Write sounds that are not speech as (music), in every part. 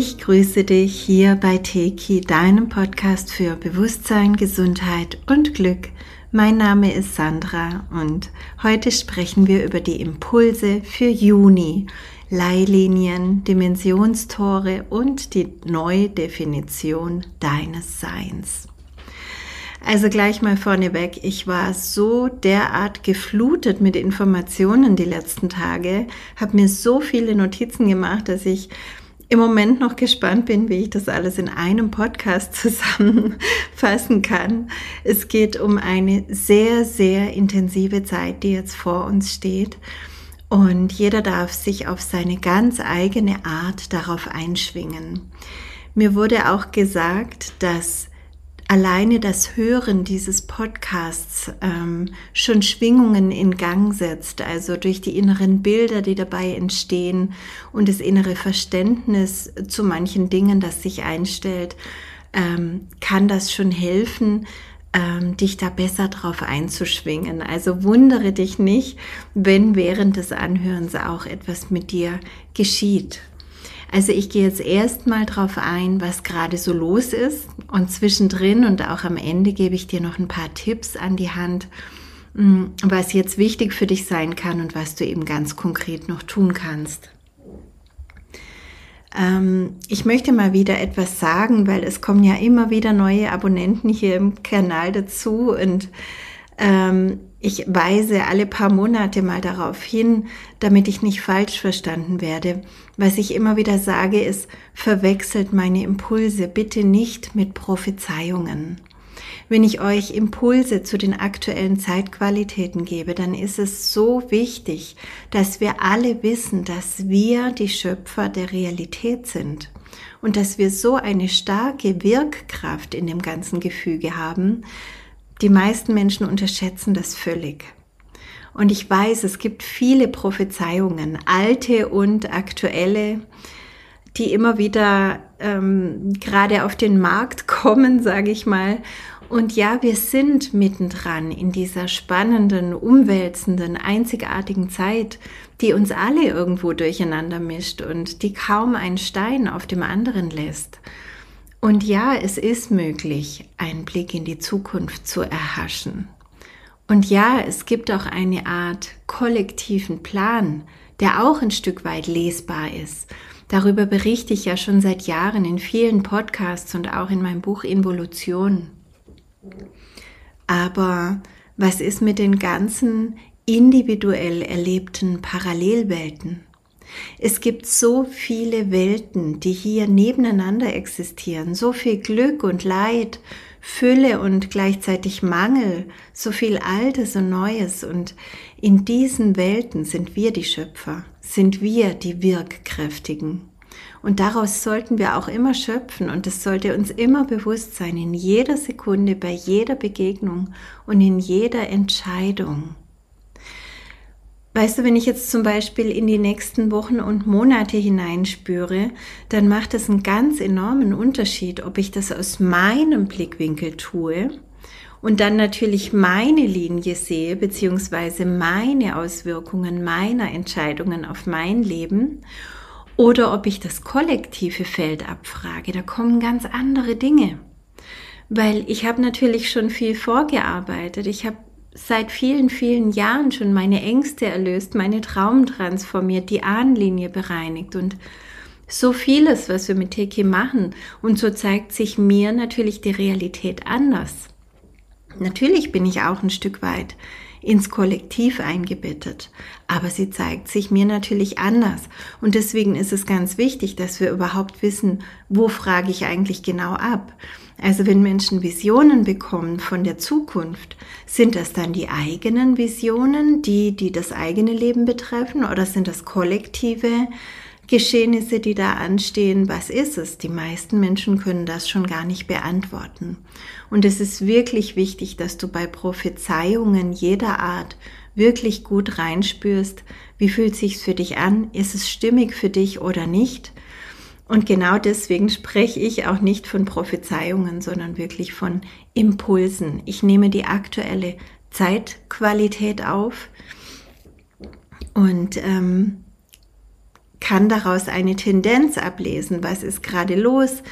Ich grüße dich hier bei Teki, deinem Podcast für Bewusstsein, Gesundheit und Glück. Mein Name ist Sandra und heute sprechen wir über die Impulse für Juni, Leihlinien, Dimensionstore und die Neudefinition deines Seins. Also gleich mal vorneweg, ich war so derart geflutet mit Informationen die letzten Tage, habe mir so viele Notizen gemacht, dass ich im Moment noch gespannt bin, wie ich das alles in einem Podcast (laughs) zusammenfassen kann. Es geht um eine sehr, sehr intensive Zeit, die jetzt vor uns steht. Und jeder darf sich auf seine ganz eigene Art darauf einschwingen. Mir wurde auch gesagt, dass alleine das Hören dieses Podcasts ähm, schon Schwingungen in Gang setzt, also durch die inneren Bilder, die dabei entstehen und das innere Verständnis zu manchen Dingen, das sich einstellt, ähm, kann das schon helfen, ähm, dich da besser drauf einzuschwingen. Also wundere dich nicht, wenn während des Anhörens auch etwas mit dir geschieht. Also ich gehe jetzt erstmal drauf ein, was gerade so los ist und zwischendrin und auch am Ende gebe ich dir noch ein paar Tipps an die Hand, mm, was jetzt wichtig für dich sein kann und was du eben ganz konkret noch tun kannst. Ähm, ich möchte mal wieder etwas sagen, weil es kommen ja immer wieder neue Abonnenten hier im Kanal dazu und ähm, ich weise alle paar Monate mal darauf hin, damit ich nicht falsch verstanden werde. Was ich immer wieder sage, ist, verwechselt meine Impulse bitte nicht mit Prophezeiungen. Wenn ich euch Impulse zu den aktuellen Zeitqualitäten gebe, dann ist es so wichtig, dass wir alle wissen, dass wir die Schöpfer der Realität sind und dass wir so eine starke Wirkkraft in dem ganzen Gefüge haben, die meisten Menschen unterschätzen das völlig. Und ich weiß, es gibt viele Prophezeiungen, alte und aktuelle, die immer wieder ähm, gerade auf den Markt (laughs) kommen, sage ich mal. Und ja, wir sind mittendran in dieser spannenden, umwälzenden, einzigartigen Zeit, die uns alle irgendwo durcheinander mischt und die kaum einen Stein auf dem anderen lässt. Und ja, es ist möglich, einen Blick in die Zukunft zu erhaschen. Und ja, es gibt auch eine Art kollektiven Plan, der auch ein Stück weit lesbar ist. Darüber berichte ich ja schon seit Jahren in vielen Podcasts und auch in meinem Buch Involution. Aber was ist mit den ganzen individuell erlebten Parallelwelten? Es gibt so viele Welten, die hier nebeneinander existieren, so viel Glück und Leid, Fülle und gleichzeitig Mangel, so viel Altes und Neues. Und in diesen Welten sind wir die Schöpfer, sind wir die Wirkkräftigen. Und daraus sollten wir auch immer schöpfen und es sollte uns immer bewusst sein, in jeder Sekunde, bei jeder Begegnung und in jeder Entscheidung. Weißt du, wenn ich jetzt zum Beispiel in die nächsten Wochen und Monate hineinspüre, dann macht es einen ganz enormen Unterschied, ob ich das aus meinem Blickwinkel tue und dann natürlich meine Linie sehe, beziehungsweise meine Auswirkungen meiner Entscheidungen auf mein Leben, oder ob ich das kollektive Feld abfrage. Da kommen ganz andere Dinge. Weil ich habe natürlich schon viel vorgearbeitet. Ich habe seit vielen, vielen Jahren schon meine Ängste erlöst, meine Traum transformiert, die Ahnenlinie bereinigt und so vieles, was wir mit Teki machen. Und so zeigt sich mir natürlich die Realität anders. Natürlich bin ich auch ein Stück weit ins Kollektiv eingebettet, aber sie zeigt sich mir natürlich anders. Und deswegen ist es ganz wichtig, dass wir überhaupt wissen, wo frage ich eigentlich genau ab. Also wenn Menschen Visionen bekommen von der Zukunft, sind das dann die eigenen Visionen, die, die das eigene Leben betreffen, oder sind das kollektive Geschehnisse, die da anstehen? Was ist es? Die meisten Menschen können das schon gar nicht beantworten. Und es ist wirklich wichtig, dass du bei Prophezeiungen jeder Art wirklich gut reinspürst, wie fühlt sich's für dich an? Ist es stimmig für dich oder nicht? Und genau deswegen spreche ich auch nicht von Prophezeiungen, sondern wirklich von Impulsen. Ich nehme die aktuelle Zeitqualität auf und ähm, kann daraus eine Tendenz ablesen. Was ist gerade los?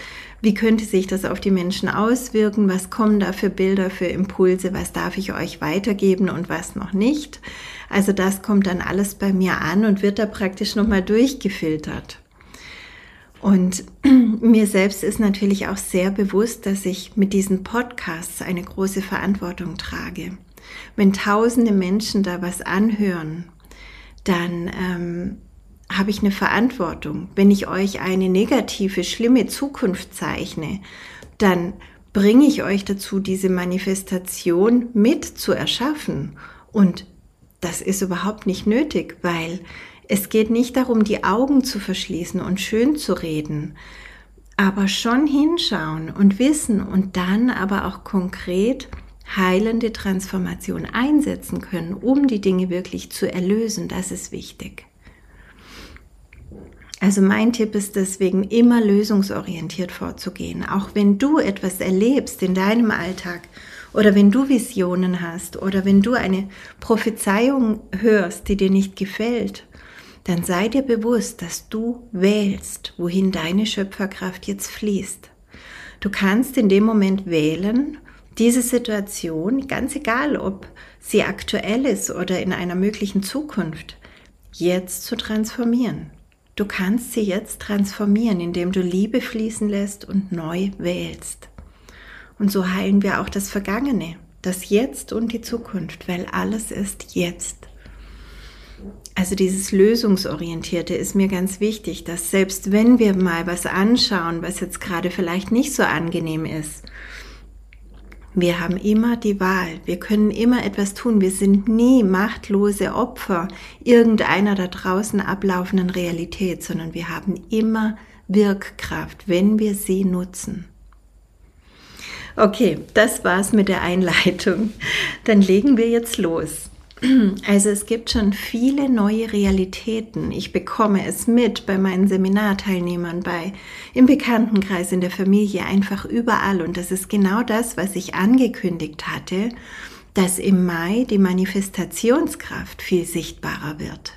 Wie könnte sich das auf die Menschen auswirken? Was kommen da für Bilder, für Impulse? Was darf ich euch weitergeben und was noch nicht? Also das kommt dann alles bei mir an und wird da praktisch nochmal durchgefiltert. Und (clears throat) mir selbst ist natürlich auch sehr bewusst, dass ich mit diesen Podcasts eine große Verantwortung trage. Wenn tausende Menschen da was anhören, dann ähm, habe ich eine Verantwortung. Wenn ich euch eine negative, schlimme Zukunft zeichne, dann bringe ich euch dazu, diese Manifestation mit zu erschaffen. Und das ist überhaupt nicht nötig, weil es geht nicht darum, die Augen zu verschließen und schön zu reden, aber schon hinschauen und wissen und dann aber auch konkret heilende Transformation einsetzen können, um die Dinge wirklich zu erlösen. Das ist wichtig. Also mein Tipp ist deswegen immer lösungsorientiert vorzugehen. Auch wenn du etwas erlebst in deinem Alltag oder wenn du Visionen hast oder wenn du eine Prophezeiung hörst, die dir nicht gefällt, dann sei dir bewusst, dass du wählst, wohin deine Schöpferkraft jetzt fließt. Du kannst in dem Moment wählen, diese Situation, ganz egal ob sie aktuell ist oder in einer möglichen Zukunft, jetzt zu transformieren. Du kannst sie jetzt transformieren, indem du Liebe fließen lässt und neu wählst. Und so heilen wir auch das Vergangene, das Jetzt und die Zukunft, weil alles ist jetzt. Also dieses Lösungsorientierte ist mir ganz wichtig, dass selbst wenn wir mal was anschauen, was jetzt gerade vielleicht nicht so angenehm ist, wir haben immer die Wahl. Wir können immer etwas tun. Wir sind nie machtlose Opfer irgendeiner da draußen ablaufenden Realität, sondern wir haben immer Wirkkraft, wenn wir sie nutzen. Okay, das war's mit der Einleitung. Dann legen wir jetzt los. Also es gibt schon viele neue Realitäten. Ich bekomme es mit bei meinen Seminarteilnehmern, bei im Bekanntenkreis, in der Familie, einfach überall. Und das ist genau das, was ich angekündigt hatte, dass im Mai die Manifestationskraft viel sichtbarer wird.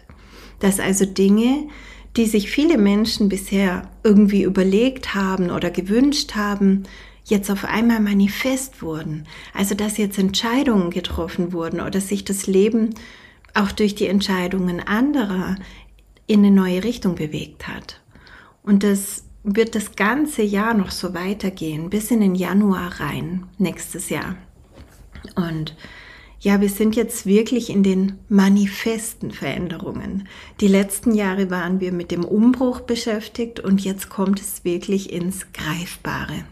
Dass also Dinge, die sich viele Menschen bisher irgendwie überlegt haben oder gewünscht haben, jetzt auf einmal manifest wurden. Also dass jetzt Entscheidungen getroffen wurden oder sich das Leben auch durch die Entscheidungen anderer in eine neue Richtung bewegt hat. Und das wird das ganze Jahr noch so weitergehen, bis in den Januar rein, nächstes Jahr. Und ja, wir sind jetzt wirklich in den manifesten Veränderungen. Die letzten Jahre waren wir mit dem Umbruch beschäftigt und jetzt kommt es wirklich ins Greifbare.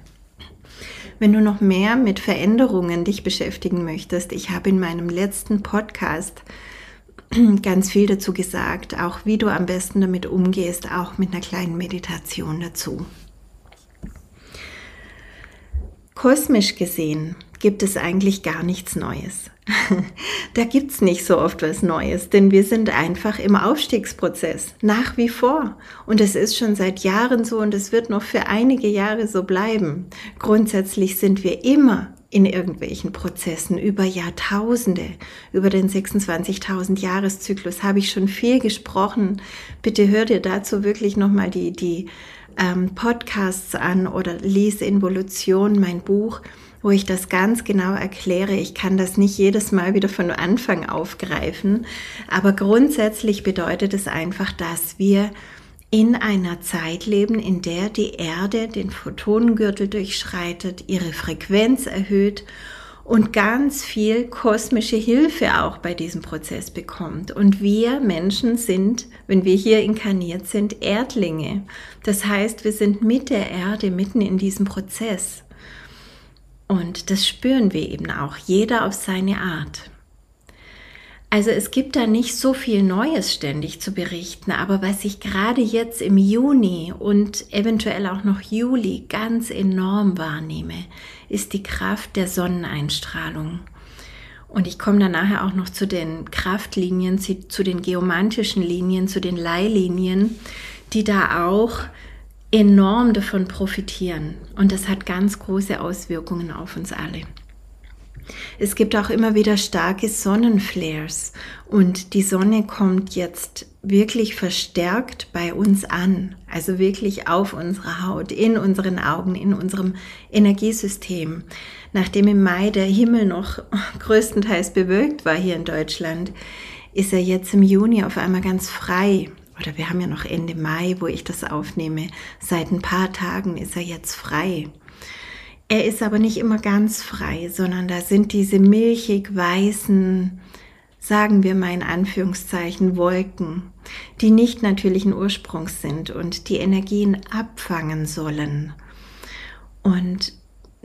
Wenn du noch mehr mit Veränderungen dich beschäftigen möchtest, ich habe in meinem letzten Podcast (clears throat) ganz viel dazu gesagt, auch wie du am besten damit umgehst, auch mit einer kleinen Meditation dazu. Kosmisch gesehen gibt es eigentlich gar nichts Neues. (laughs) da gibt es nicht so oft was Neues, denn wir sind einfach im Aufstiegsprozess, nach wie vor. Und es ist schon seit Jahren so und es wird noch für einige Jahre so bleiben. Grundsätzlich sind wir immer in irgendwelchen Prozessen über Jahrtausende, über den 26.000 Jahreszyklus habe ich schon viel gesprochen. Bitte hör dir dazu wirklich nochmal die, die ähm, Podcasts an oder lies Involution, mein Buch wo ich das ganz genau erkläre. Ich kann das nicht jedes Mal wieder von Anfang aufgreifen, aber grundsätzlich bedeutet es einfach, dass wir in einer Zeit leben, in der die Erde den Photonengürtel durchschreitet, ihre Frequenz erhöht und ganz viel kosmische Hilfe auch bei diesem Prozess bekommt. Und wir Menschen sind, wenn wir hier inkarniert sind, Erdlinge. Das heißt, wir sind mit der Erde mitten in diesem Prozess. Und das spüren wir eben auch, jeder auf seine Art. Also es gibt da nicht so viel Neues ständig zu berichten, aber was ich gerade jetzt im Juni und eventuell auch noch Juli ganz enorm wahrnehme, ist die Kraft der Sonneneinstrahlung. Und ich komme dann nachher auch noch zu den Kraftlinien, zu den geomantischen Linien, zu den Leihlinien, die da auch enorm davon profitieren. Und das hat ganz große Auswirkungen auf uns alle. Es gibt auch immer wieder starke Sonnenflares und die Sonne kommt jetzt wirklich verstärkt bei uns an, also wirklich auf unserer Haut, in unseren Augen, in unserem Energiesystem. Nachdem im Mai der Himmel noch (laughs) größtenteils bewölkt war hier in Deutschland, ist er jetzt im Juni auf einmal ganz frei. Oder wir haben ja noch Ende Mai, wo ich das aufnehme. Seit ein paar Tagen ist er jetzt frei. Er ist aber nicht immer ganz frei, sondern da sind diese milchig weißen, sagen wir mal in Anführungszeichen, Wolken, die nicht natürlichen Ursprungs sind und die Energien abfangen sollen. Und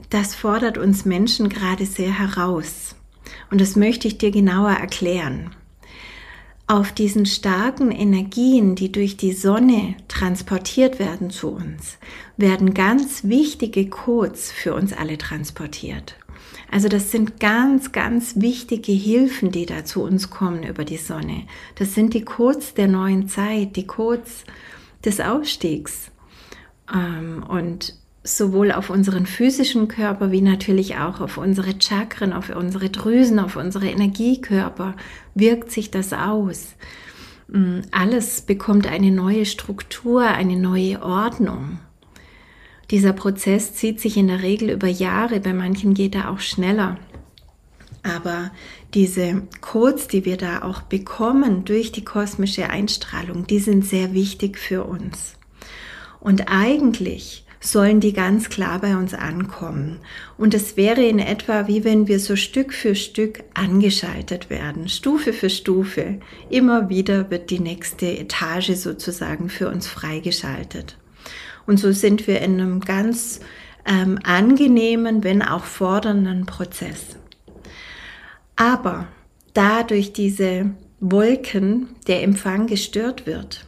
das fordert uns Menschen gerade sehr heraus. Und das möchte ich dir genauer erklären auf diesen starken Energien, die durch die Sonne transportiert werden zu uns, werden ganz wichtige Codes für uns alle transportiert. Also das sind ganz, ganz wichtige Hilfen, die da zu uns kommen über die Sonne. Das sind die Codes der neuen Zeit, die Codes des Aufstiegs. Ähm, und sowohl auf unseren physischen Körper wie natürlich auch auf unsere Chakren, auf unsere Drüsen, auf unsere Energiekörper wirkt sich das aus. Mm, alles bekommt eine neue Struktur, eine neue Ordnung. Dieser Prozess zieht sich in der Regel über Jahre, bei manchen geht er auch schneller. Aber diese Codes, die wir da auch bekommen durch die kosmische Einstrahlung, die sind sehr wichtig für uns. Und eigentlich sollen die ganz klar bei uns ankommen. Und es wäre in etwa wie wenn wir so Stück für Stück angeschaltet werden, Stufe für Stufe. Immer wieder wird die nächste Etage sozusagen für uns freigeschaltet. Und so sind wir in einem ganz ähm, angenehmen, wenn auch fordernden Prozess. Aber da durch diese Wolken der Empfang gestört wird,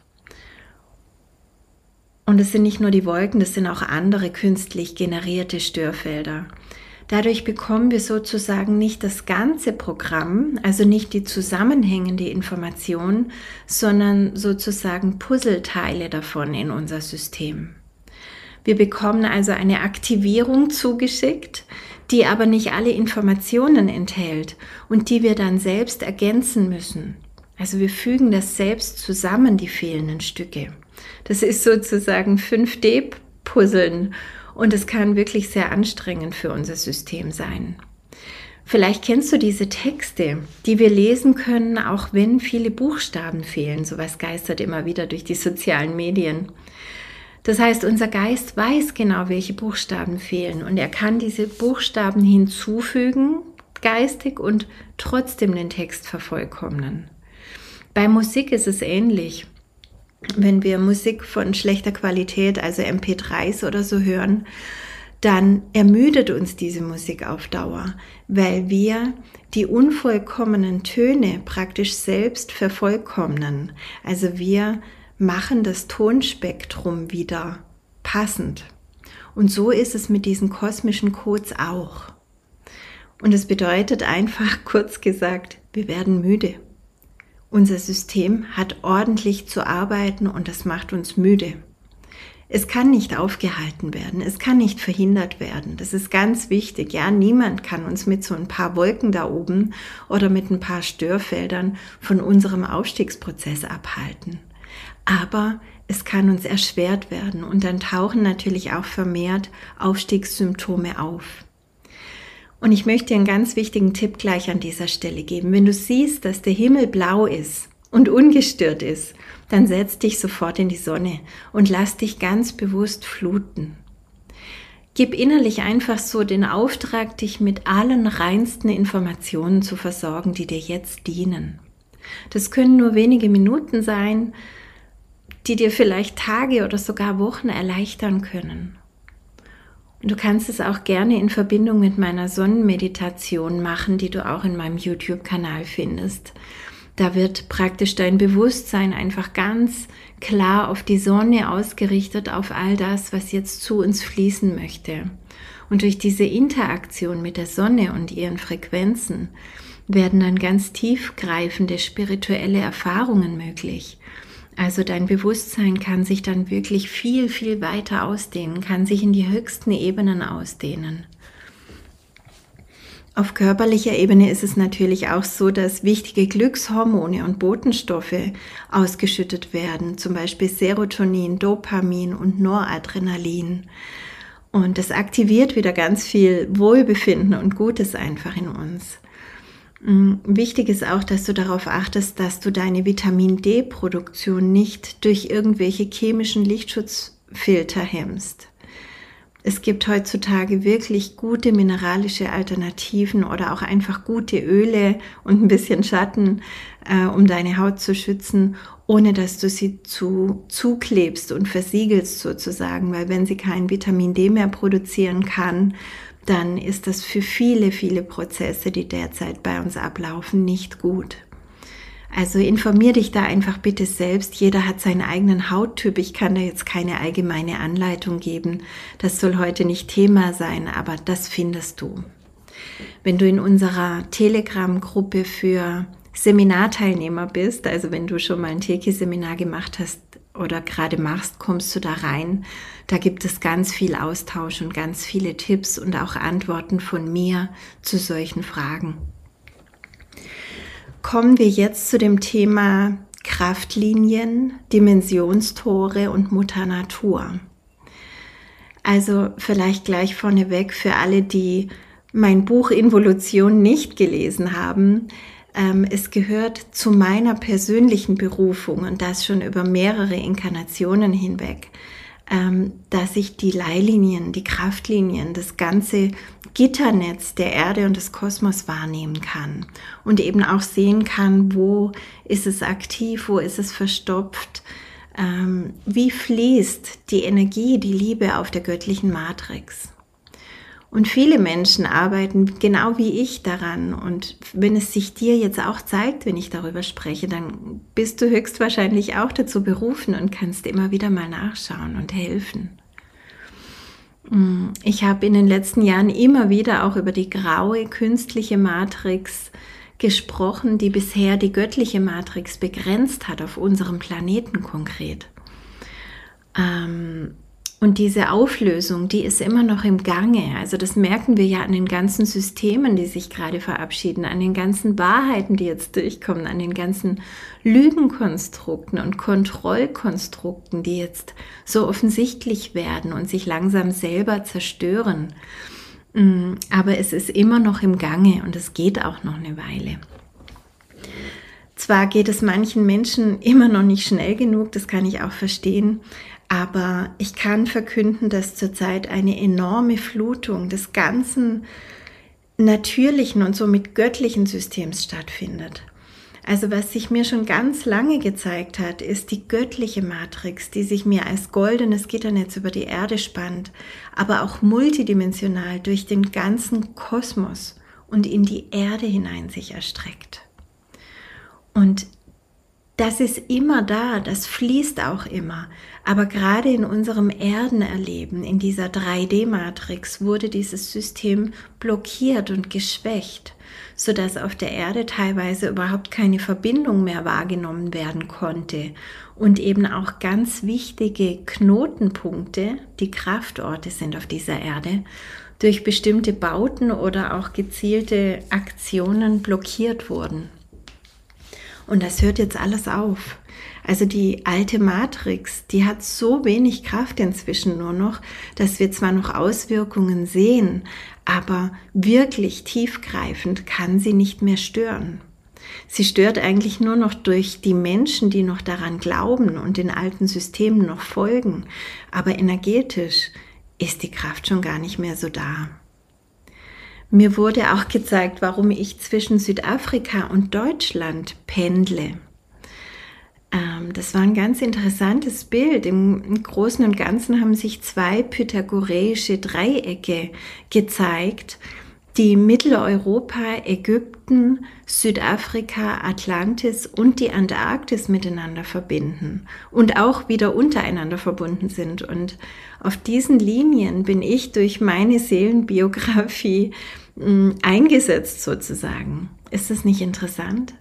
und es sind nicht nur die Wolken, das sind auch andere künstlich generierte Störfelder. Dadurch bekommen wir sozusagen nicht das ganze Programm, also nicht die zusammenhängende Information, sondern sozusagen Puzzleteile davon in unser System. Wir bekommen also eine Aktivierung zugeschickt, die aber nicht alle Informationen enthält und die wir dann selbst ergänzen müssen. Also wir fügen das selbst zusammen, die fehlenden Stücke. Das ist sozusagen 5D-Puzzeln und es kann wirklich sehr anstrengend für unser System sein. Vielleicht kennst du diese Texte, die wir lesen können, auch wenn viele Buchstaben fehlen. Sowas geistert immer wieder durch die sozialen Medien. Das heißt, unser Geist weiß genau, welche Buchstaben fehlen und er kann diese Buchstaben hinzufügen, geistig und trotzdem den Text vervollkommnen. Bei Musik ist es ähnlich wenn wir Musik von schlechter Qualität, also MP3s oder so hören, dann ermüdet uns diese Musik auf Dauer, weil wir die unvollkommenen Töne praktisch selbst vervollkommnen. Also wir machen das Tonspektrum wieder passend. Und so ist es mit diesen kosmischen Codes auch. Und es bedeutet einfach, (laughs) kurz gesagt, wir werden müde. Unser System hat ordentlich zu arbeiten und das macht uns müde. Es kann nicht aufgehalten werden, es kann nicht verhindert werden. Das ist ganz wichtig. Ja, niemand kann uns mit so ein paar Wolken da oben oder mit ein paar Störfeldern von unserem Aufstiegsprozess abhalten. Aber es kann uns erschwert werden und dann tauchen natürlich auch vermehrt Aufstiegssymptome auf. Und ich möchte dir einen ganz wichtigen Tipp gleich an dieser Stelle geben. Wenn du siehst, dass der Himmel blau ist und ungestört ist, dann setz dich sofort in die Sonne und lass dich ganz bewusst fluten. Gib innerlich einfach so den Auftrag, dich mit allen reinsten Informationen zu versorgen, die dir jetzt dienen. Das können nur wenige Minuten sein, die dir vielleicht Tage oder sogar Wochen erleichtern können. Du kannst es auch gerne in Verbindung mit meiner Sonnenmeditation machen, die du auch in meinem YouTube-Kanal findest. Da wird praktisch dein Bewusstsein einfach ganz klar auf die Sonne ausgerichtet, auf all das, was jetzt zu uns fließen möchte. Und durch diese Interaktion mit der Sonne und ihren Frequenzen werden dann ganz tiefgreifende spirituelle Erfahrungen möglich. Also dein Bewusstsein kann sich dann wirklich viel, viel weiter ausdehnen, kann sich in die höchsten Ebenen ausdehnen. Auf körperlicher Ebene ist es natürlich auch so, dass wichtige Glückshormone und Botenstoffe ausgeschüttet werden, zum Beispiel Serotonin, Dopamin und Noradrenalin. Und das aktiviert wieder ganz viel Wohlbefinden und Gutes einfach in uns. Mm, wichtig ist auch, dass du darauf achtest, dass du deine Vitamin D-Produktion nicht durch irgendwelche chemischen Lichtschutzfilter hemmst. Es gibt heutzutage wirklich gute mineralische Alternativen oder auch einfach gute Öle und ein bisschen Schatten, äh, um deine Haut zu schützen, ohne dass du sie zu zuklebst und versiegelst sozusagen, weil wenn sie kein Vitamin D mehr produzieren kann, dann ist das für viele, viele Prozesse, die derzeit bei uns ablaufen, nicht gut. Also informier dich da einfach bitte selbst. Jeder hat seinen eigenen Hauttyp. Ich kann da jetzt keine allgemeine Anleitung geben. Das soll heute nicht Thema sein, aber das findest du. Wenn du in unserer Telegram-Gruppe für Seminarteilnehmer bist, also wenn du schon mal ein Teki-Seminar gemacht hast oder gerade machst, kommst du da rein. Da gibt es ganz viel Austausch und ganz viele Tipps und auch Antworten von mir zu solchen Fragen kommen wir jetzt zu dem Thema Kraftlinien, Dimensionstore und Mutter Natur. Also vielleicht gleich vorneweg für alle, die mein Buch Involution nicht gelesen haben. Ähm, es gehört zu meiner persönlichen Berufung und das schon über mehrere Inkarnationen hinweg, ähm, dass ich die Leihlinien, die Kraftlinien, das ganze Gitternetz der Erde und des Kosmos wahrnehmen kann und eben auch sehen kann, wo ist es aktiv, wo ist es verstopft, ähm, wie fließt die Energie, die Liebe auf der göttlichen Matrix. Und viele Menschen arbeiten genau wie ich daran. Und wenn es sich dir jetzt auch zeigt, wenn ich darüber spreche, dann bist du höchstwahrscheinlich auch dazu berufen und kannst immer wieder mal nachschauen und helfen. Mm, ich habe in den letzten Jahren immer wieder auch über die graue künstliche Matrix gesprochen, die bisher die göttliche Matrix begrenzt hat auf unserem Planeten konkret. Ähm, und diese Auflösung, die ist immer noch im Gange. Also das merken wir ja an den ganzen Systemen, die sich gerade verabschieden, an den ganzen Wahrheiten, die jetzt durchkommen, an den ganzen Lügenkonstrukten und Kontrollkonstrukten, die jetzt so offensichtlich werden und sich langsam selber zerstören. Mm, aber es ist immer noch im Gange und es geht auch noch eine Weile. Zwar geht es manchen Menschen immer noch nicht schnell genug, das kann ich auch verstehen, aber ich kann verkünden, dass zurzeit eine enorme Flutung des ganzen natürlichen und somit göttlichen Systems stattfindet. Also was sich mir schon ganz lange gezeigt hat, ist die göttliche Matrix, die sich mir als goldenes Gitternetz über die Erde spannt, aber auch multidimensional durch den ganzen Kosmos und in die Erde hinein sich erstreckt. Und das ist immer da, das fließt auch immer. Aber gerade in unserem Erdenerleben, in dieser 3D-Matrix, wurde dieses System blockiert und geschwächt, sodass auf der Erde teilweise überhaupt keine Verbindung mehr wahrgenommen werden konnte und eben auch ganz wichtige Knotenpunkte, die Kraftorte sind auf dieser Erde, durch bestimmte Bauten oder auch gezielte Aktionen blockiert wurden. Und das hört jetzt alles auf. Also die alte Matrix, die hat so wenig Kraft inzwischen nur noch, dass wir zwar noch Auswirkungen sehen, aber wirklich tiefgreifend kann sie nicht mehr stören. Sie stört eigentlich nur noch durch die Menschen, die noch daran glauben und den alten Systemen noch folgen, aber energetisch ist die Kraft schon gar nicht mehr so da. Mir wurde auch gezeigt, warum ich zwischen Südafrika und Deutschland pendle. Ähm, das war ein ganz interessantes Bild. Im Großen und Ganzen haben sich zwei pythagoreische Dreiecke gezeigt, die Mitteleuropa, Ägypten, Südafrika, Atlantis und die Antarktis miteinander verbinden und auch wieder untereinander verbunden sind. Und auf diesen Linien bin ich durch meine Seelenbiografie mm, eingesetzt sozusagen. Ist das nicht interessant?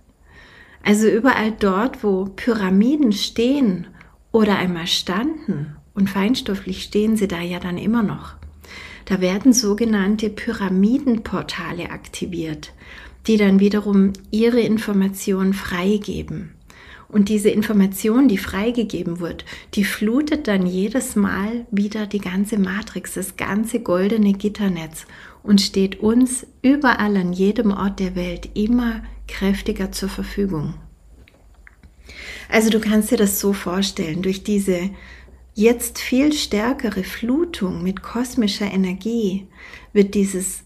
Also überall dort, wo Pyramiden stehen oder einmal standen und feinstofflich stehen sie da ja dann immer noch Da werden sogenannte Pyramidenportale aktiviert, die dann wiederum ihre Informationen freigeben. Und diese Information, die freigegeben wird, die flutet dann jedes Mal wieder die ganze Matrix, das ganze goldene Gitternetz und steht uns überall an jedem Ort der Welt immer kräftiger zur Verfügung. Also du kannst dir das so vorstellen, durch diese jetzt viel stärkere Flutung mit kosmischer Energie wird dieses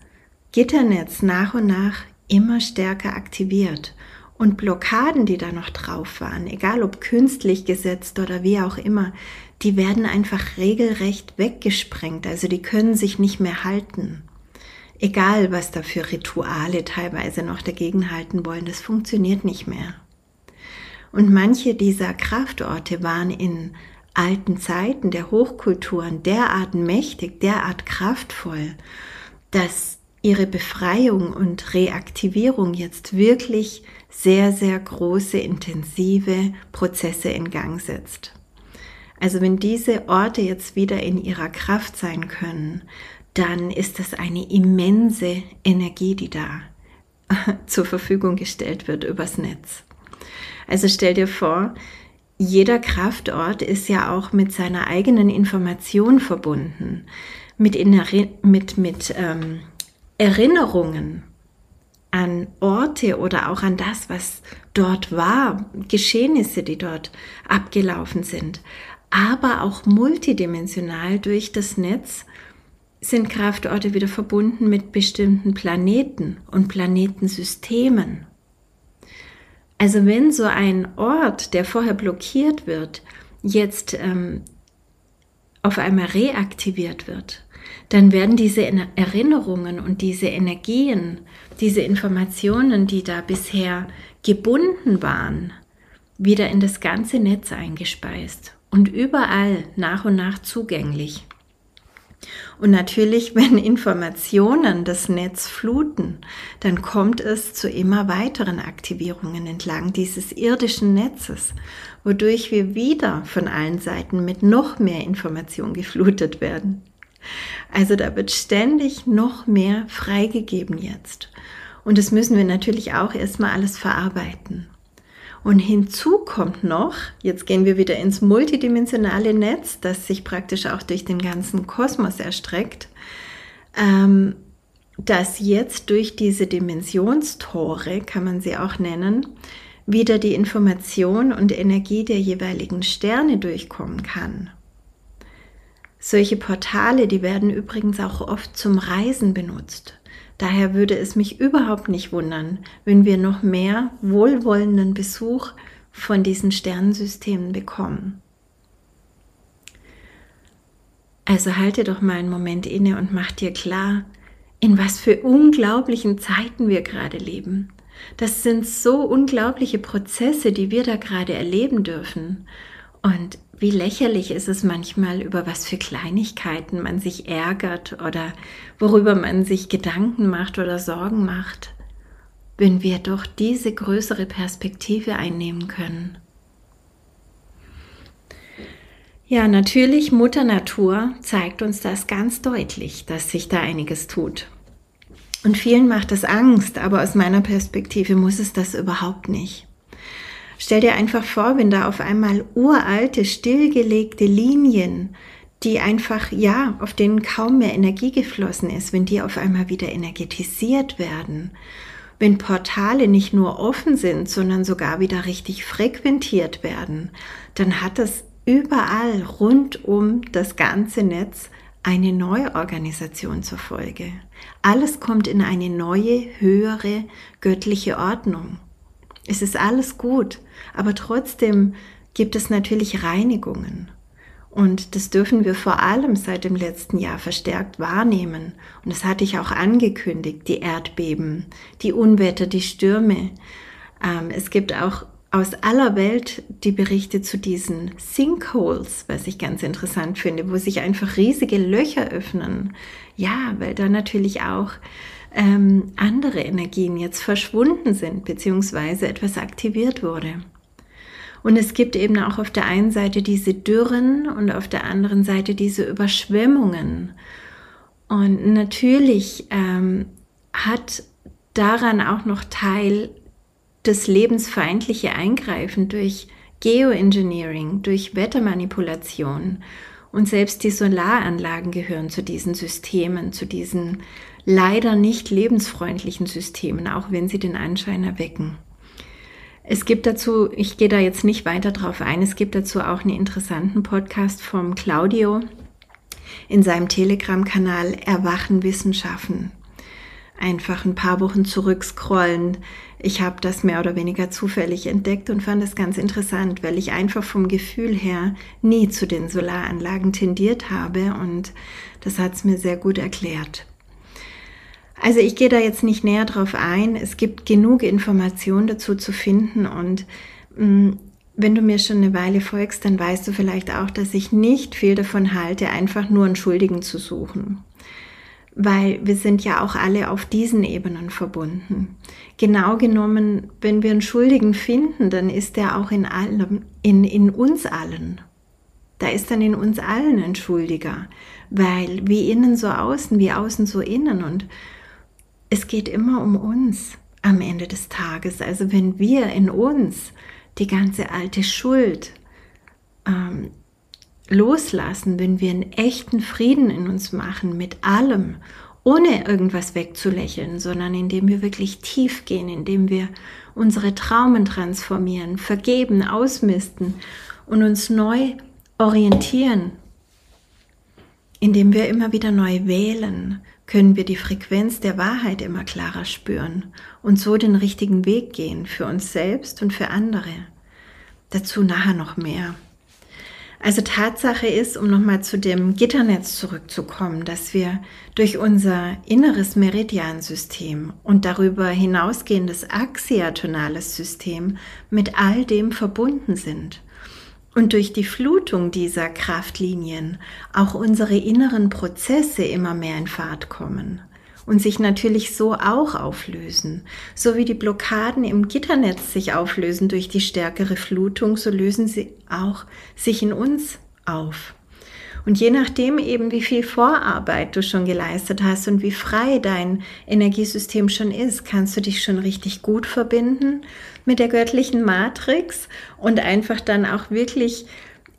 Gitternetz nach und nach immer stärker aktiviert. Und Blockaden, die da noch drauf waren, egal ob künstlich gesetzt oder wie auch immer, die werden einfach regelrecht weggesprengt. Also die können sich nicht mehr halten. Egal, was da für Rituale teilweise noch dagegen halten wollen, das funktioniert nicht mehr. Und manche dieser Kraftorte waren in alten Zeiten der Hochkulturen derart mächtig, derart kraftvoll, dass ihre Befreiung und Reaktivierung jetzt wirklich sehr, sehr große, intensive Prozesse in Gang setzt. Also wenn diese Orte jetzt wieder in ihrer Kraft sein können, dann ist das eine immense Energie, die da (laughs) zur Verfügung gestellt wird übers Netz. Also stell dir vor, jeder Kraftort ist ja auch mit seiner eigenen Information verbunden, mit, mit, mit ähm, Erinnerungen an Orte oder auch an das, was dort war, Geschehnisse, die dort abgelaufen sind, aber auch multidimensional durch das Netz sind Kraftorte wieder verbunden mit bestimmten Planeten und Planetensystemen. Also wenn so ein Ort, der vorher blockiert wird, jetzt ähm, auf einmal reaktiviert wird, dann werden diese Erinnerungen und diese Energien, diese Informationen, die da bisher gebunden waren, wieder in das ganze Netz eingespeist und überall nach und nach zugänglich. Und natürlich, (laughs) wenn Informationen das Netz fluten, dann kommt es zu immer weiteren Aktivierungen entlang dieses irdischen Netzes, wodurch wir wieder von allen Seiten mit noch mehr Information geflutet werden. Also da wird ständig noch mehr freigegeben jetzt. Und das müssen wir natürlich auch erstmal alles verarbeiten. Und hinzu kommt noch, jetzt gehen wir wieder ins multidimensionale Netz, das sich praktisch auch durch den ganzen Kosmos erstreckt, ähm, dass jetzt durch diese Dimensionstore, kann man sie auch nennen, wieder die Information und Energie der jeweiligen Sterne durchkommen kann. Solche Portale, die werden übrigens auch oft zum Reisen benutzt. Daher würde es mich überhaupt nicht wundern, wenn wir noch mehr wohlwollenden Besuch von diesen Sternensystemen bekommen. Also halte doch mal einen Moment inne und mach dir klar, in was für unglaublichen Zeiten wir gerade leben. Das sind so unglaubliche Prozesse, die wir da gerade erleben dürfen. Und wie lächerlich ist es manchmal, über was für Kleinigkeiten man sich ärgert oder worüber man sich Gedanken macht oder Sorgen macht, wenn wir doch diese größere Perspektive einnehmen können. Ja, natürlich, Mutter Natur zeigt uns das ganz deutlich, dass sich da einiges tut. Und vielen macht das Angst, aber aus meiner Perspektive muss es das überhaupt nicht. Stell dir einfach vor, wenn da auf einmal uralte, stillgelegte Linien, die einfach, ja, auf denen kaum mehr Energie geflossen ist, wenn die auf einmal wieder energetisiert werden, wenn Portale nicht nur offen sind, sondern sogar wieder richtig frequentiert werden, dann hat das überall rund um das ganze Netz eine Neuorganisation zur Folge. Alles kommt in eine neue, höhere göttliche Ordnung. Es ist alles gut, aber trotzdem gibt es natürlich Reinigungen. Und das dürfen wir vor allem seit dem letzten Jahr verstärkt wahrnehmen. Und das hatte ich auch angekündigt, die Erdbeben, die Unwetter, die Stürme. Ähm, es gibt auch aus aller Welt die Berichte zu diesen Sinkholes, was ich ganz interessant finde, wo sich einfach riesige Löcher öffnen. Ja, weil da natürlich auch ähm, andere Energien jetzt verschwunden sind, beziehungsweise etwas aktiviert wurde. Und es gibt eben auch auf der einen Seite diese Dürren und auf der anderen Seite diese Überschwemmungen. Und natürlich ähm, hat daran auch noch Teil das lebensfeindliche Eingreifen durch Geoengineering, durch Wettermanipulation. Und selbst die Solaranlagen gehören zu diesen Systemen, zu diesen leider nicht lebensfreundlichen Systemen, auch wenn sie den Anschein erwecken. Es gibt dazu, ich gehe da jetzt nicht weiter drauf ein, es gibt dazu auch einen interessanten Podcast vom Claudio in seinem Telegram-Kanal Erwachen Wissenschaften. Einfach ein paar Wochen zurückscrollen. Ich habe das mehr oder weniger zufällig entdeckt und fand es ganz interessant, weil ich einfach vom Gefühl her nie zu den Solaranlagen tendiert habe und das hat es mir sehr gut erklärt. Also ich gehe da jetzt nicht näher drauf ein. Es gibt genug Informationen dazu zu finden und mh, mm, wenn du mir schon eine Weile folgst, dann weißt du vielleicht auch, dass ich nicht viel davon halte, einfach nur einen Schuldigen zu suchen. Weil wir sind ja auch alle auf diesen Ebenen verbunden. Genau genommen, wenn wir einen Schuldigen finden, dann ist der auch in allem, in, in uns allen. Da ist dann in uns allen ein Schuldiger. Weil wie innen so außen, wie außen so innen und es geht immer um uns am Ende des Tages. Also wenn wir in uns die ganze alte Schuld ähm, loslassen, wenn wir einen echten Frieden in uns machen mit allem, ohne irgendwas wegzulächeln, sondern indem wir wirklich tief gehen, indem wir unsere Traumen transformieren, vergeben, ausmisten und uns neu orientieren, indem wir immer wieder neu wählen, können wir die Frequenz der Wahrheit immer klarer spüren und so den richtigen Weg gehen für uns selbst und für andere. Dazu nachher noch mehr. Also Tatsache ist, um nochmal zu dem Gitternetz zurückzukommen, dass wir durch unser inneres Meridiansystem und darüber hinausgehendes axiatonales System mit all dem verbunden sind und durch die Flutung dieser Kraftlinien auch unsere inneren Prozesse immer mehr in Fahrt kommen und sich natürlich so auch auflösen. So wie die Blockaden im Gitternetz sich auflösen durch die stärkere Flutung, so lösen sie auch sich in uns auf. Und je nachdem eben, wie viel Vorarbeit du schon geleistet hast und wie frei dein Energiesystem schon ist, kannst du dich schon richtig gut verbinden mit der göttlichen Matrix und einfach dann auch wirklich,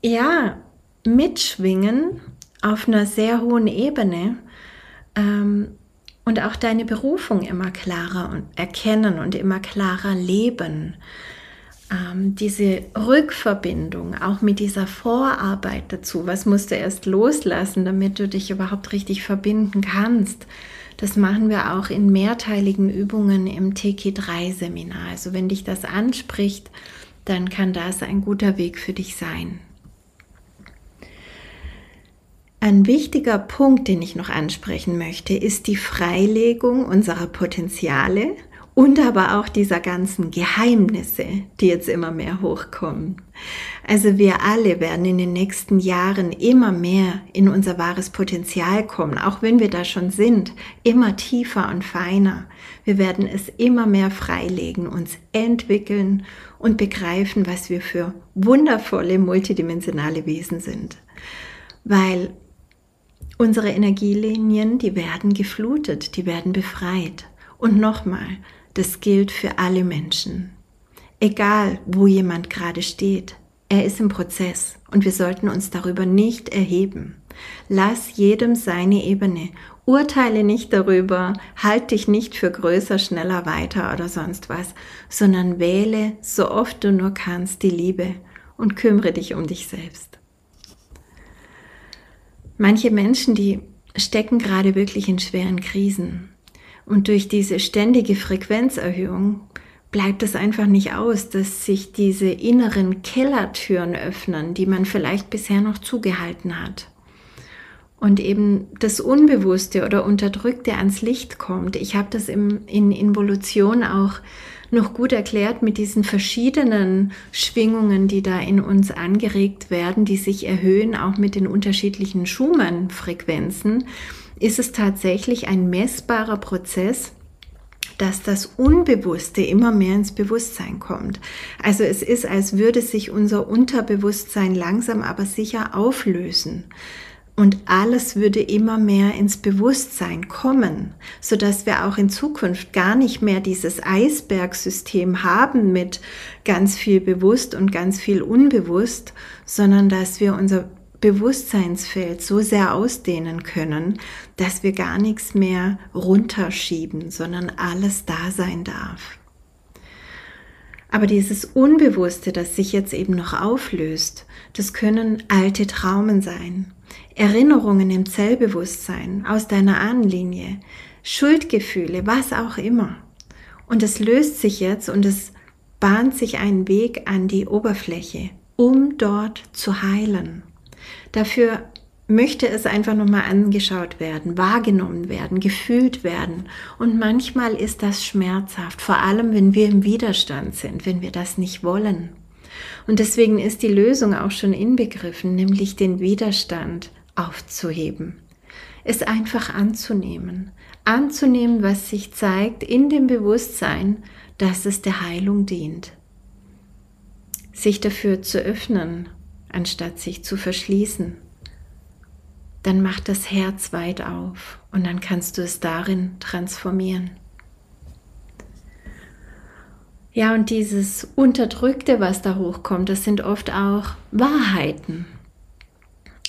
ja, mitschwingen auf einer sehr hohen Ebene ähm, und auch deine Berufung immer klarer erkennen und immer klarer leben ähm, diese Rückverbindung, auch mit dieser Vorarbeit dazu, was musst du erst loslassen, damit du dich überhaupt richtig verbinden kannst. Das machen wir auch in mehrteiligen Übungen im TK3-Seminar. Also wenn dich das anspricht, dann kann das ein guter Weg für dich sein. Ein wichtiger Punkt, den ich noch ansprechen möchte, ist die Freilegung unserer Potenziale und aber auch dieser ganzen Geheimnisse, die jetzt immer mehr hochkommen. Also wir alle werden in den nächsten Jahren immer mehr in unser wahres Potenzial kommen, auch wenn wir da schon sind, immer tiefer und feiner. Wir werden es immer mehr freilegen, uns entwickeln und begreifen, was wir für wundervolle multidimensionale Wesen sind. Weil unsere Energielinien, die werden geflutet, die werden befreit. Und nochmal, das gilt für alle Menschen. Egal, wo jemand gerade steht, er ist im Prozess und wir sollten uns darüber nicht erheben. Lass jedem seine Ebene. Urteile nicht darüber, halt dich nicht für größer, schneller, weiter oder sonst was, sondern wähle so oft du nur kannst die Liebe und kümmere dich um dich selbst. Manche Menschen, die stecken gerade wirklich in schweren Krisen. Und durch diese ständige Frequenzerhöhung bleibt es einfach nicht aus, dass sich diese inneren Kellertüren öffnen, die man vielleicht bisher noch zugehalten hat. Und eben das Unbewusste oder Unterdrückte ans Licht kommt. Ich habe das im, in Involution auch noch gut erklärt mit diesen verschiedenen Schwingungen, die da in uns angeregt werden, die sich erhöhen, auch mit den unterschiedlichen Schumann-Frequenzen ist es tatsächlich ein messbarer Prozess, dass das Unbewusste immer mehr ins Bewusstsein kommt. Also es ist, als würde sich unser Unterbewusstsein langsam aber sicher auflösen. und alles würde immer mehr ins Bewusstsein kommen, so dass wir auch in Zukunft gar nicht mehr dieses Eisbergsystem haben mit ganz viel bewusst und ganz viel unbewusst, sondern dass wir unser Bewusstseinsfeld so sehr ausdehnen können, dass wir gar nichts mehr runterschieben, sondern alles da sein darf. Aber dieses Unbewusste, das sich jetzt eben noch auflöst, das können alte Traumen sein, Erinnerungen im Zellbewusstsein aus deiner Ahnenlinie, Schuldgefühle, was auch immer. Und es löst sich jetzt und es bahnt sich einen Weg an die Oberfläche, um dort zu heilen. Dafür möchte es einfach nochmal angeschaut werden, wahrgenommen werden, gefühlt werden. Und manchmal ist das schmerzhaft, vor allem wenn wir im Widerstand sind, wenn wir das nicht wollen. Und deswegen ist die Lösung auch schon inbegriffen, nämlich den Widerstand aufzuheben. Es einfach anzunehmen. Anzunehmen, was sich zeigt in dem Bewusstsein, dass es der Heilung dient. Sich dafür zu öffnen, anstatt sich zu verschließen dann macht das Herz weit auf und dann kannst du es darin transformieren. Ja, und dieses Unterdrückte, was da hochkommt, das sind oft auch Wahrheiten.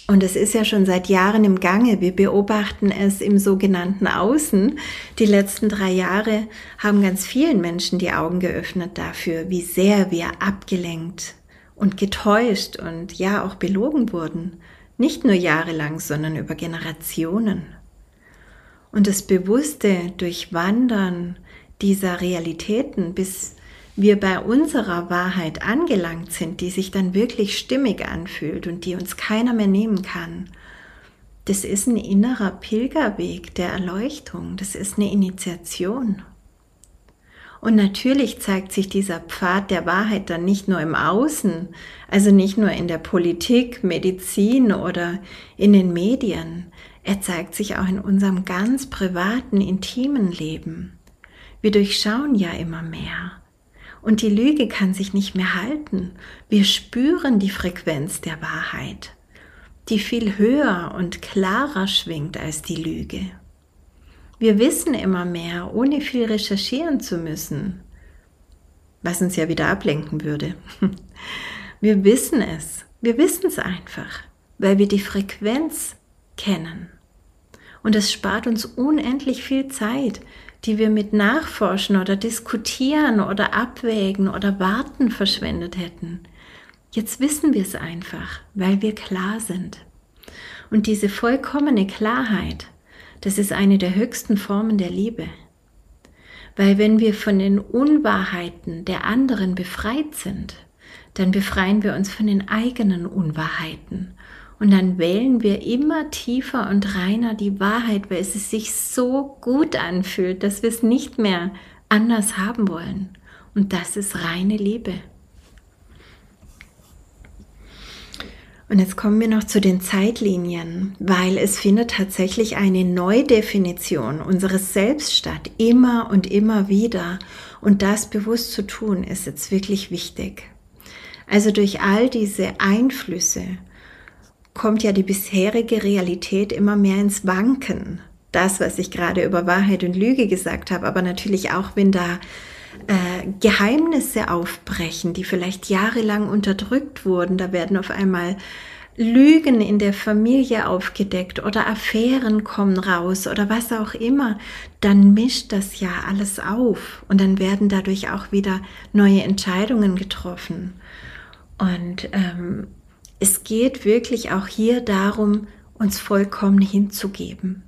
Und es ist ja schon seit Jahren im Gange. Wir beobachten es im sogenannten Außen. Die letzten drei Jahre haben ganz vielen Menschen die Augen geöffnet dafür, wie sehr wir abgelenkt und getäuscht und ja auch belogen wurden nicht nur jahrelang, sondern über Generationen. Und das bewusste Durchwandern dieser Realitäten, bis wir bei unserer Wahrheit angelangt sind, die sich dann wirklich stimmig anfühlt und die uns keiner mehr nehmen kann, das ist ein innerer Pilgerweg der Erleuchtung, das ist eine Initiation. Und natürlich zeigt sich dieser Pfad der Wahrheit dann nicht nur im Außen, also nicht nur in der Politik, Medizin oder in den Medien. Er zeigt sich auch in unserem ganz privaten, intimen Leben. Wir durchschauen ja immer mehr. Und die Lüge kann sich nicht mehr halten. Wir spüren die Frequenz der Wahrheit, die viel höher und klarer schwingt als die Lüge. Wir wissen immer mehr, ohne viel recherchieren zu müssen, was uns ja wieder ablenken würde. (laughs) Wir wissen es, wir wissen es einfach, weil wir die Frequenz kennen. Und es spart uns unendlich viel Zeit, die wir mit Nachforschen oder Diskutieren oder Abwägen oder Warten verschwendet hätten. Jetzt wissen wir es einfach, weil wir klar sind. Und diese vollkommene Klarheit, das ist eine der höchsten Formen der Liebe. Weil wenn wir von den Unwahrheiten der anderen befreit sind, dann befreien wir uns von den eigenen Unwahrheiten. Und dann wählen wir immer tiefer und reiner die Wahrheit, weil es sich so gut anfühlt, dass wir es nicht mehr anders haben wollen. Und das ist reine Liebe. Und jetzt kommen wir noch zu den Zeitlinien, weil es findet tatsächlich eine Neudefinition unseres Selbst statt, immer und immer wieder. Und das bewusst zu tun, ist jetzt wirklich wichtig. Also durch all diese Einflüsse kommt ja die bisherige Realität immer mehr ins Wanken. Das, was ich gerade über Wahrheit und Lüge gesagt habe, aber natürlich auch, wenn da äh, Geheimnisse aufbrechen, die vielleicht jahrelang unterdrückt wurden. Da werden auf einmal Lügen in der Familie aufgedeckt oder Affären kommen raus oder was auch immer, dann mischt das ja alles auf und dann werden dadurch auch wieder neue Entscheidungen getroffen. Und ähm, es geht wirklich auch hier darum, uns vollkommen hinzugeben.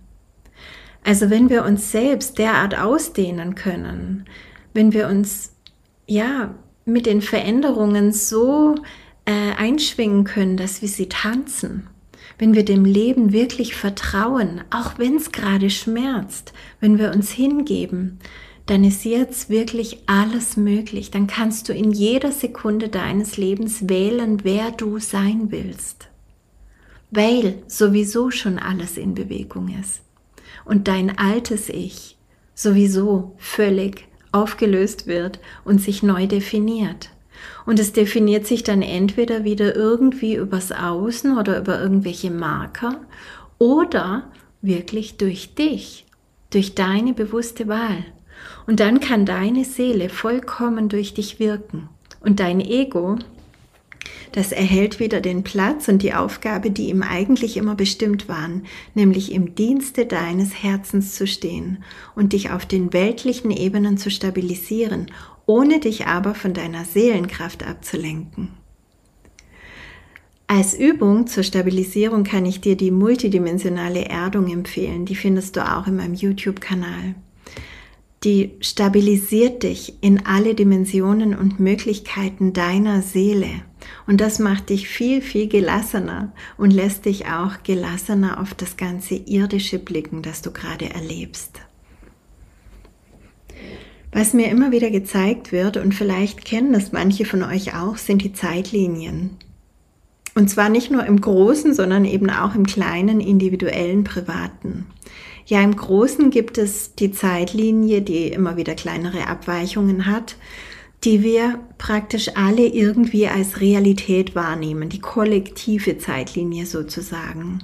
Also wenn wir uns selbst derart ausdehnen können, wenn wir uns ja mit den Veränderungen so äh, einschwingen können, dass wir sie tanzen, wenn wir dem Leben wirklich vertrauen, auch wenn es gerade schmerzt, wenn wir uns hingeben, dann ist jetzt wirklich alles möglich. Dann kannst du in jeder Sekunde deines Lebens wählen, wer du sein willst. Weil sowieso schon alles in Bewegung ist. Und dein altes Ich sowieso völlig aufgelöst wird und sich neu definiert. Und es definiert sich dann entweder wieder irgendwie übers Außen oder über irgendwelche Marker oder wirklich durch dich, durch deine bewusste Wahl. Und dann kann deine Seele vollkommen durch dich wirken. Und dein Ego, das erhält wieder den Platz und die Aufgabe, die ihm eigentlich immer bestimmt waren, nämlich im Dienste deines Herzens zu stehen und dich auf den weltlichen Ebenen zu stabilisieren, ohne dich aber von deiner Seelenkraft abzulenken. Als Übung zur Stabilisierung kann ich dir die multidimensionale Erdung empfehlen. Die findest du auch in meinem YouTube-Kanal. Die stabilisiert dich in alle Dimensionen und Möglichkeiten deiner Seele. Und das macht dich viel, viel gelassener und lässt dich auch gelassener auf das ganze Irdische blicken, das du gerade erlebst. Was mir immer wieder gezeigt wird, und vielleicht kennen das manche von euch auch, sind die Zeitlinien. Und zwar nicht nur im Großen, sondern eben auch im kleinen, individuellen, privaten. Ja, im Großen gibt es die Zeitlinie, die immer wieder kleinere Abweichungen hat, die wir praktisch alle irgendwie als Realität wahrnehmen, die kollektive Zeitlinie sozusagen,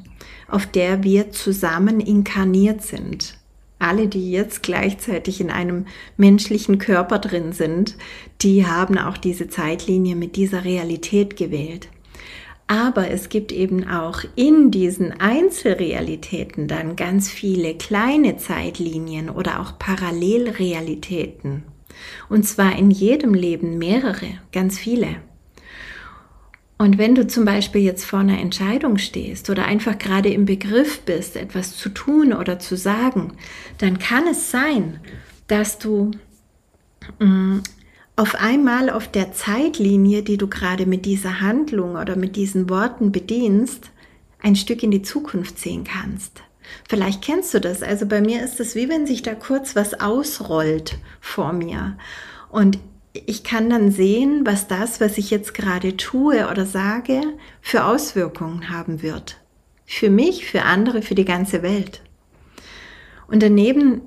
auf der wir zusammen inkarniert sind. Alle, die jetzt gleichzeitig in einem menschlichen Körper drin sind, die haben auch diese Zeitlinie mit dieser Realität gewählt. Aber es gibt eben auch in diesen Einzelrealitäten dann ganz viele kleine Zeitlinien oder auch Parallelrealitäten. Und zwar in jedem Leben mehrere, ganz viele. Und wenn du zum Beispiel jetzt vor einer Entscheidung stehst oder einfach gerade im Begriff bist, etwas zu tun oder zu sagen, dann kann es sein, dass du mm, auf einmal auf der Zeitlinie, die du gerade mit dieser Handlung oder mit diesen Worten bedienst, ein Stück in die Zukunft sehen kannst. Vielleicht kennst du das. Also bei mir ist es wie wenn sich da kurz was ausrollt vor mir. Und ich kann dann sehen, was das, was ich jetzt gerade tue oder sage, für Auswirkungen haben wird. Für mich, für andere, für die ganze Welt. Und daneben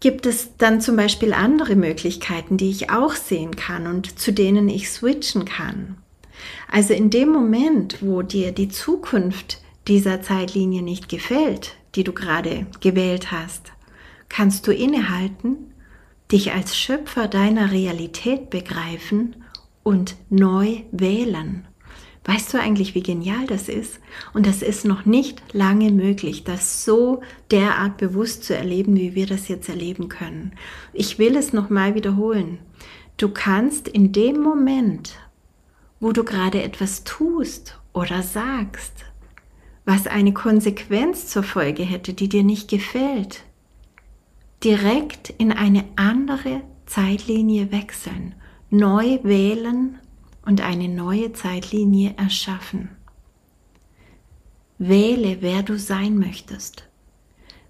gibt es dann zum Beispiel andere Möglichkeiten, die ich auch sehen kann und zu denen ich switchen kann. Also in dem Moment, wo dir die Zukunft dieser Zeitlinie nicht gefällt, die du gerade gewählt hast, kannst du innehalten, dich als Schöpfer deiner Realität begreifen und neu wählen. Weißt du eigentlich, wie genial das ist? Und das ist noch nicht lange möglich, das so derart bewusst zu erleben, wie wir das jetzt erleben können. Ich will es nochmal wiederholen. Du kannst in dem Moment, wo du gerade etwas tust oder sagst, was eine Konsequenz zur Folge hätte, die dir nicht gefällt, direkt in eine andere Zeitlinie wechseln, neu wählen und eine neue Zeitlinie erschaffen. Wähle, wer du sein möchtest.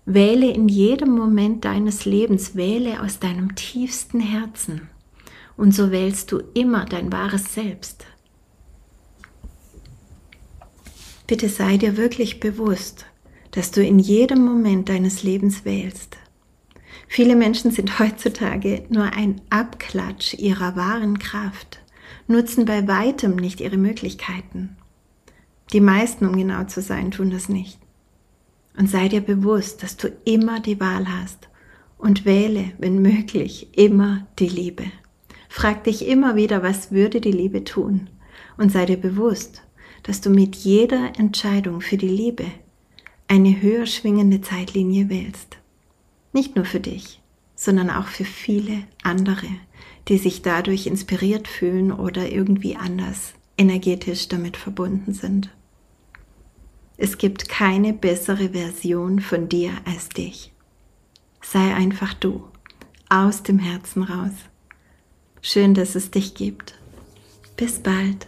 Wähle in jedem Moment deines Lebens, wähle aus deinem tiefsten Herzen. Und so wählst du immer dein wahres Selbst. Bitte sei dir wirklich bewusst, dass du in jedem Moment deines Lebens wählst. Viele Menschen sind (laughs) heutzutage nur ein Abklatsch ihrer wahren Kraft nutzen bei weitem nicht ihre Möglichkeiten. Die meisten, um genau zu sein, tun das nicht. Und sei dir bewusst, dass du immer die Wahl hast und wähle, wenn möglich, immer die Liebe. Frag dich immer wieder, was würde die Liebe tun? Und sei dir bewusst, dass du mit jeder Entscheidung für die Liebe eine höher schwingende Zeitlinie wählst. Nicht nur für dich, sondern auch für viele andere, die sich dadurch inspiriert fühlen oder irgendwie anders energetisch damit verbunden sind. Es gibt keine bessere Version von dir als dich. Sei einfach du, aus dem Herzen raus. Schön, dass es dich gibt. Bis bald.